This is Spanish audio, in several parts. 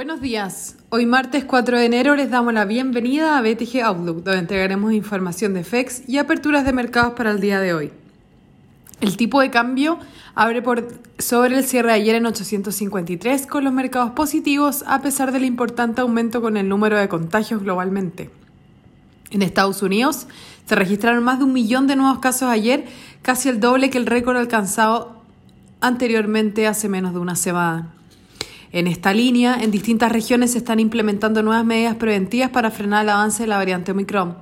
Buenos días. Hoy martes 4 de enero les damos la bienvenida a BTG Outlook, donde entregaremos información de FEX y aperturas de mercados para el día de hoy. El tipo de cambio abre por sobre el cierre de ayer en 853 con los mercados positivos a pesar del importante aumento con el número de contagios globalmente. En Estados Unidos se registraron más de un millón de nuevos casos ayer, casi el doble que el récord alcanzado anteriormente hace menos de una semana. En esta línea, en distintas regiones se están implementando nuevas medidas preventivas para frenar el avance de la variante Omicron.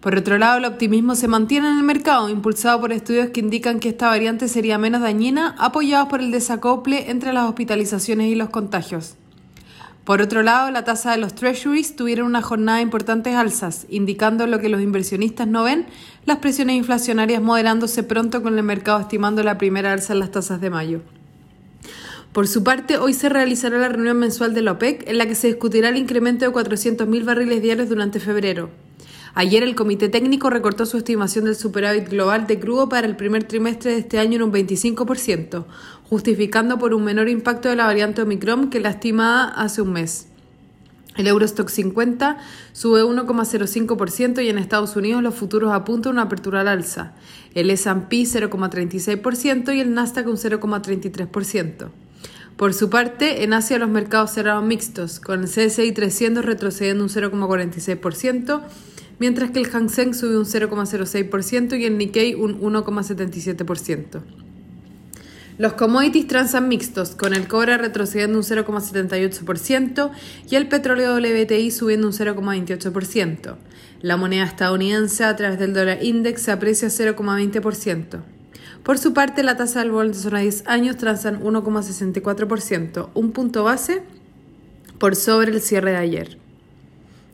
Por otro lado, el optimismo se mantiene en el mercado, impulsado por estudios que indican que esta variante sería menos dañina, apoyados por el desacople entre las hospitalizaciones y los contagios. Por otro lado, la tasa de los treasuries tuvieron una jornada de importantes alzas, indicando lo que los inversionistas no ven, las presiones inflacionarias moderándose pronto con el mercado estimando la primera alza en las tasas de mayo. Por su parte, hoy se realizará la reunión mensual de la OPEC en la que se discutirá el incremento de 400.000 barriles diarios durante febrero. Ayer el Comité Técnico recortó su estimación del superávit global de crudo para el primer trimestre de este año en un 25%, justificando por un menor impacto de la variante Omicron que la estimada hace un mes. El Eurostock 50 sube 1,05% y en Estados Unidos los futuros apuntan una apertura al alza. El S&P 0,36% y el Nasdaq un 0,33%. Por su parte, en Asia los mercados cerraron mixtos, con el CSI 300 retrocediendo un 0,46%, mientras que el Hang Seng subió un 0,06% y el Nikkei un 1,77%. Los commodities transan mixtos, con el cobre retrocediendo un 0,78% y el petróleo WTI subiendo un 0,28%. La moneda estadounidense a través del dólar index se aprecia 0,20%. Por su parte, la tasa del bono de zona 10 años transan 1,64%, un punto base por sobre el cierre de ayer.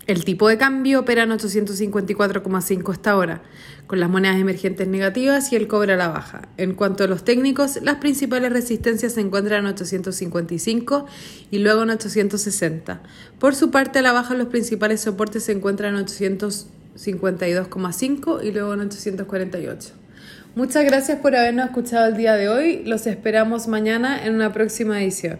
El tipo de cambio opera en 854,5 hasta ahora, con las monedas emergentes negativas y el cobre a la baja. En cuanto a los técnicos, las principales resistencias se encuentran en 855 y luego en 860. Por su parte, a la baja los principales soportes se encuentran en 852,5 y luego en 848. Muchas gracias por habernos escuchado el día de hoy. Los esperamos mañana en una próxima edición.